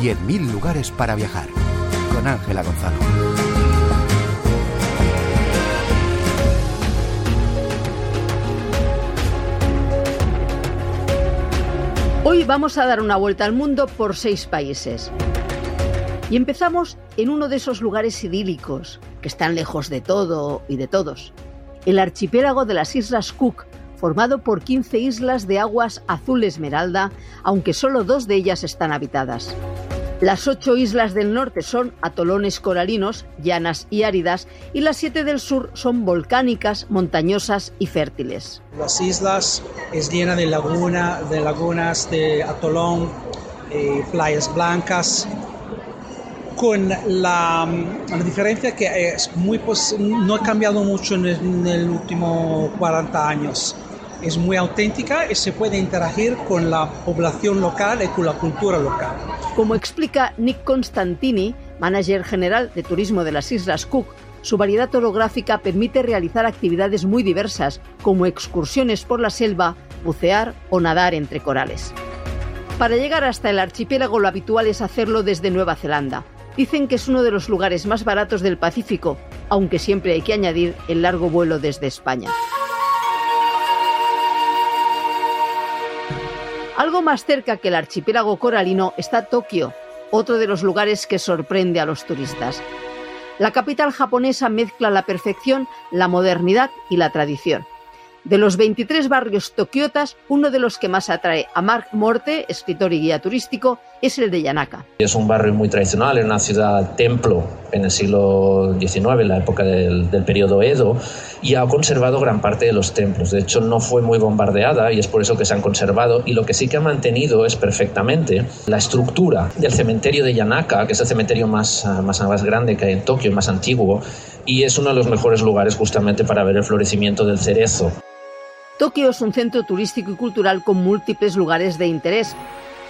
10.000 lugares para viajar. Con Ángela Gonzalo. Hoy vamos a dar una vuelta al mundo por seis países. Y empezamos en uno de esos lugares idílicos, que están lejos de todo y de todos. El archipiélago de las Islas Cook, formado por 15 islas de aguas azul esmeralda, aunque solo dos de ellas están habitadas. Las ocho islas del norte son atolones coralinos, llanas y áridas, y las siete del sur son volcánicas, montañosas y fértiles. Las islas es llena de laguna, de lagunas, de atolón, eh, playas blancas, con la, la, diferencia que es muy no ha cambiado mucho en el, en el último 40 años es muy auténtica y se puede interagir con la población local y con la cultura local. Como explica Nick Constantini, manager general de turismo de las Islas Cook, su variedad orográfica permite realizar actividades muy diversas, como excursiones por la selva, bucear o nadar entre corales. Para llegar hasta el archipiélago lo habitual es hacerlo desde Nueva Zelanda. Dicen que es uno de los lugares más baratos del Pacífico, aunque siempre hay que añadir el largo vuelo desde España. Algo más cerca que el archipiélago coralino está Tokio, otro de los lugares que sorprende a los turistas. La capital japonesa mezcla la perfección la modernidad y la tradición. De los 23 barrios tokiotas, uno de los que más atrae a Mark Morte, escritor y guía turístico, es el de Yanaka. Es un barrio muy tradicional, es una ciudad templo en el siglo XIX, en la época del, del periodo Edo, y ha conservado gran parte de los templos. De hecho, no fue muy bombardeada y es por eso que se han conservado. Y lo que sí que ha mantenido es perfectamente la estructura del cementerio de Yanaka, que es el cementerio más, más, más grande que hay en Tokio, más antiguo, y es uno de los mejores lugares justamente para ver el florecimiento del cerezo. Tokio es un centro turístico y cultural con múltiples lugares de interés,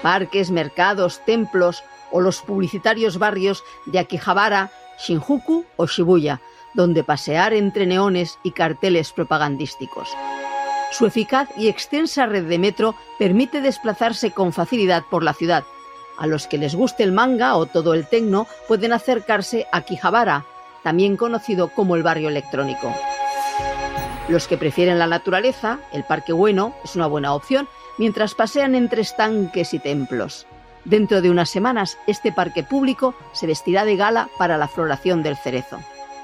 parques, mercados, templos o los publicitarios barrios de Akihabara, Shinjuku o Shibuya, donde pasear entre neones y carteles propagandísticos. Su eficaz y extensa red de metro permite desplazarse con facilidad por la ciudad. A los que les guste el manga o todo el tecno pueden acercarse a Akihabara, también conocido como el barrio electrónico. Los que prefieren la naturaleza, el Parque Bueno es una buena opción mientras pasean entre estanques y templos. Dentro de unas semanas, este parque público se vestirá de gala para la floración del cerezo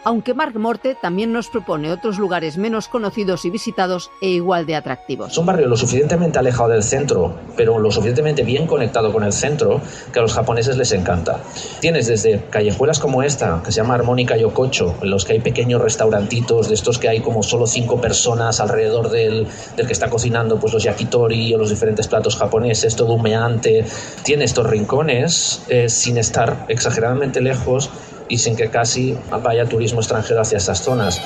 aunque Mark Morte también nos propone otros lugares menos conocidos y visitados e igual de atractivos. Es un barrio lo suficientemente alejado del centro, pero lo suficientemente bien conectado con el centro, que a los japoneses les encanta. Tienes desde callejuelas como esta, que se llama Armónica Yokocho, en los que hay pequeños restaurantitos, de estos que hay como solo cinco personas alrededor del, del que está cocinando pues los yakitori o los diferentes platos japoneses, todo humeante. Tiene estos rincones eh, sin estar exageradamente lejos y sin que casi vaya turismo extranjero hacia estas zonas.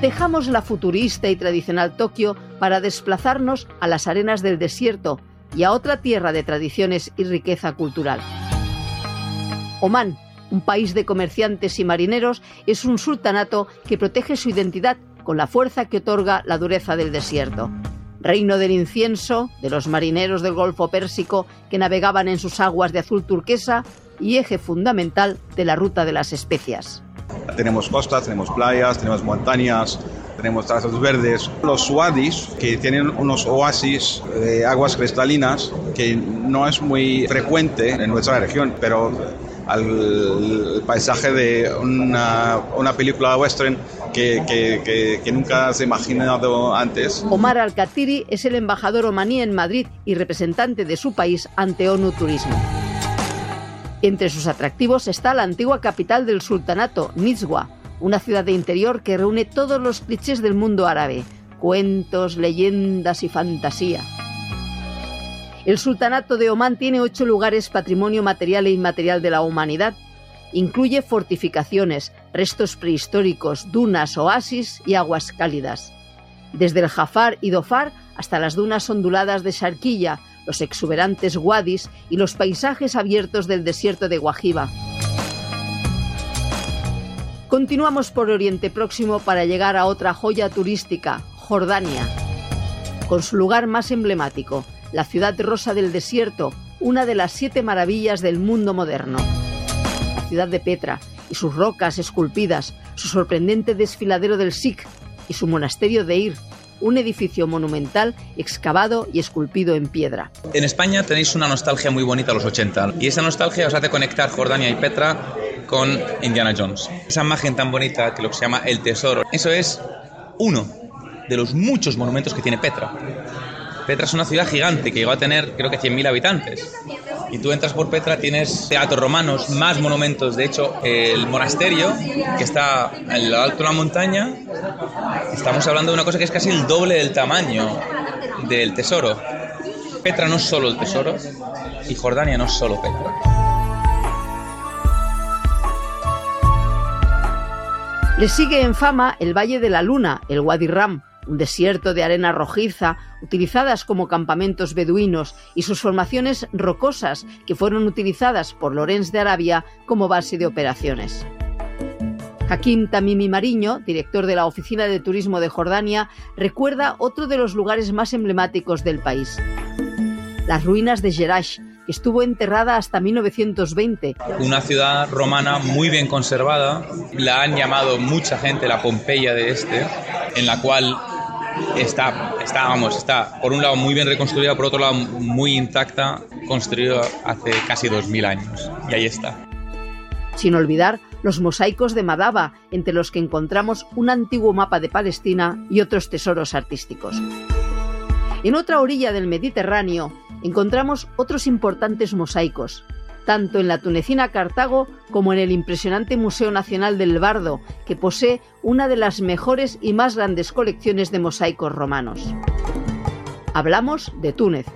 Dejamos la futurista y tradicional Tokio para desplazarnos a las arenas del desierto y a otra tierra de tradiciones y riqueza cultural. Omán, un país de comerciantes y marineros, es un sultanato que protege su identidad con la fuerza que otorga la dureza del desierto reino del incienso, de los marineros del Golfo Pérsico que navegaban en sus aguas de azul turquesa y eje fundamental de la ruta de las especias. Tenemos costas, tenemos playas, tenemos montañas, tenemos trazas verdes. Los wadis, que tienen unos oasis de aguas cristalinas, que no es muy frecuente en nuestra región, pero al paisaje de una, una película western que, que, que, nunca se imaginado antes. Omar Al-Khatiri es el embajador omaní en Madrid y representante de su país ante ONU Turismo. Entre sus atractivos está la antigua capital del sultanato, Nizwa, una ciudad de interior que reúne todos los clichés del mundo árabe, cuentos, leyendas y fantasía. El Sultanato de Omán tiene ocho lugares patrimonio material e inmaterial de la humanidad. Incluye fortificaciones, restos prehistóricos, dunas, oasis y aguas cálidas. Desde el Jafar y Dofar hasta las dunas onduladas de Sharquilla, los exuberantes wadis y los paisajes abiertos del desierto de Guajiba. Continuamos por Oriente Próximo para llegar a otra joya turística, Jordania. Con su lugar más emblemático, la ciudad rosa del desierto, una de las siete maravillas del mundo moderno. La ciudad de Petra y sus rocas esculpidas, su sorprendente desfiladero del Sikh y su monasterio de Ir, un edificio monumental excavado y esculpido en piedra. En España tenéis una nostalgia muy bonita a los 80 y esa nostalgia os hace conectar Jordania y Petra con Indiana Jones. Esa imagen tan bonita que lo que se llama el tesoro, eso es uno de los muchos monumentos que tiene Petra. Petra es una ciudad gigante que llegó a tener creo que 100.000 habitantes. Y tú entras por Petra, tienes teatros romanos, más monumentos. De hecho, el monasterio, que está en lo alto de la montaña, estamos hablando de una cosa que es casi el doble del tamaño del tesoro. Petra no es solo el tesoro y Jordania no es solo Petra. Le sigue en fama el Valle de la Luna, el Wadi Ram, un desierto de arena rojiza, utilizadas como campamentos beduinos, y sus formaciones rocosas, que fueron utilizadas por Lorenz de Arabia como base de operaciones. Hakim Tamimi Mariño, director de la Oficina de Turismo de Jordania, recuerda otro de los lugares más emblemáticos del país. Las ruinas de Jerash, que estuvo enterrada hasta 1920. Una ciudad romana muy bien conservada, la han llamado mucha gente la Pompeya de este, en la cual está, está, vamos, está por un lado muy bien reconstruida, por otro lado muy intacta, construida hace casi 2000 años. Y ahí está. Sin olvidar los mosaicos de Madaba, entre los que encontramos un antiguo mapa de Palestina y otros tesoros artísticos. En otra orilla del Mediterráneo encontramos otros importantes mosaicos, tanto en la tunecina Cartago como en el impresionante Museo Nacional del Bardo, que posee una de las mejores y más grandes colecciones de mosaicos romanos. Hablamos de Túnez.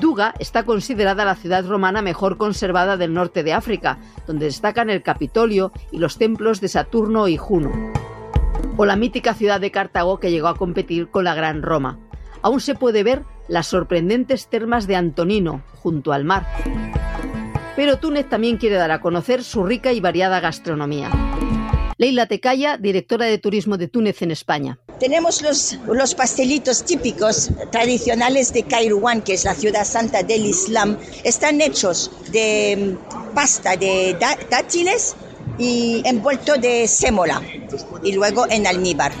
Duga está considerada la ciudad romana mejor conservada del norte de África, donde destacan el Capitolio y los templos de Saturno y Juno. O la mítica ciudad de Cartago que llegó a competir con la Gran Roma. Aún se puede ver las sorprendentes termas de Antonino, junto al mar. Pero Túnez también quiere dar a conocer su rica y variada gastronomía. Leila Tecaya, directora de turismo de Túnez en España. Tenemos los, los pastelitos típicos tradicionales de Kairouan, que es la ciudad santa del Islam. Están hechos de mm, pasta de dátiles y envuelto de sémola y luego en almíbar.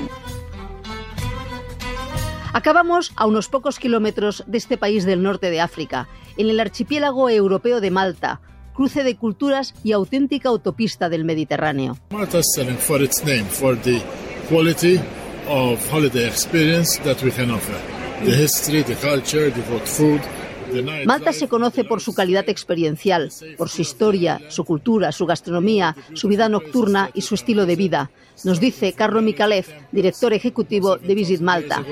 Acabamos a unos pocos kilómetros de este país del norte de África, en el archipiélago europeo de Malta, cruce de culturas y auténtica autopista del Mediterráneo. Malta is selling for its name, for the quality of holiday experience that we can offer. The history, the culture, the food, Malta se conoce por su calidad experiencial, por su historia, su cultura, su gastronomía, su vida nocturna y su estilo de vida, nos dice Carlo Mikalev, director ejecutivo de Visit Malta.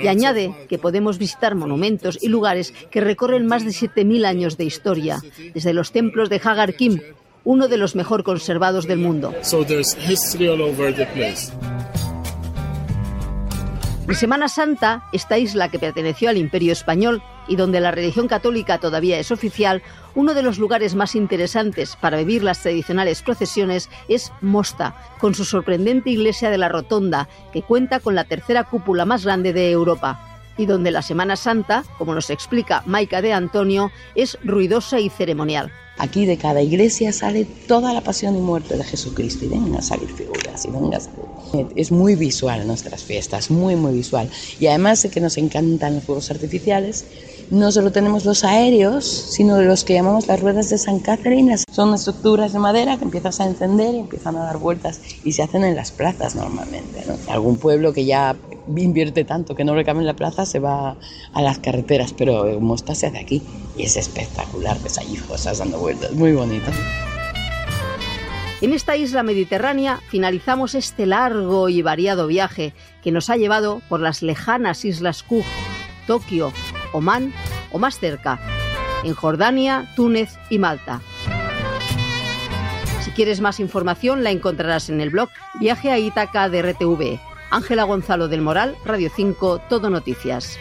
Y añade que podemos visitar monumentos y lugares que recorren más de 7.000 años de historia, desde los templos de Hagar Kim, uno de los mejor conservados del mundo. En Semana Santa, esta isla que perteneció al Imperio Español y donde la religión católica todavía es oficial, uno de los lugares más interesantes para vivir las tradicionales procesiones es Mosta, con su sorprendente iglesia de la Rotonda, que cuenta con la tercera cúpula más grande de Europa y donde la Semana Santa, como nos explica Maica de Antonio, es ruidosa y ceremonial. Aquí de cada iglesia sale toda la pasión y muerte de Jesucristo y vengan a salir figuras y vengan a salir. Es muy visual nuestras fiestas, muy, muy visual. Y además de que nos encantan los fuegos artificiales, no solo tenemos los aéreos, sino los que llamamos las ruedas de San Catherine. Son estructuras de madera que empiezas a encender y empiezan a dar vueltas y se hacen en las plazas normalmente. Algún pueblo que ya invierte tanto que no le en la plaza se va a las carreteras, pero Mosta se hace aquí y es espectacular, ves allí cosas dando vueltas, muy bonito. En esta isla mediterránea finalizamos este largo y variado viaje que nos ha llevado por las lejanas islas Cook, Tokio, Omán o más cerca, en Jordania, Túnez y Malta. Si quieres más información la encontrarás en el blog Viaje a Ítaca de RTV Ángela Gonzalo del Moral, Radio 5, Todo Noticias.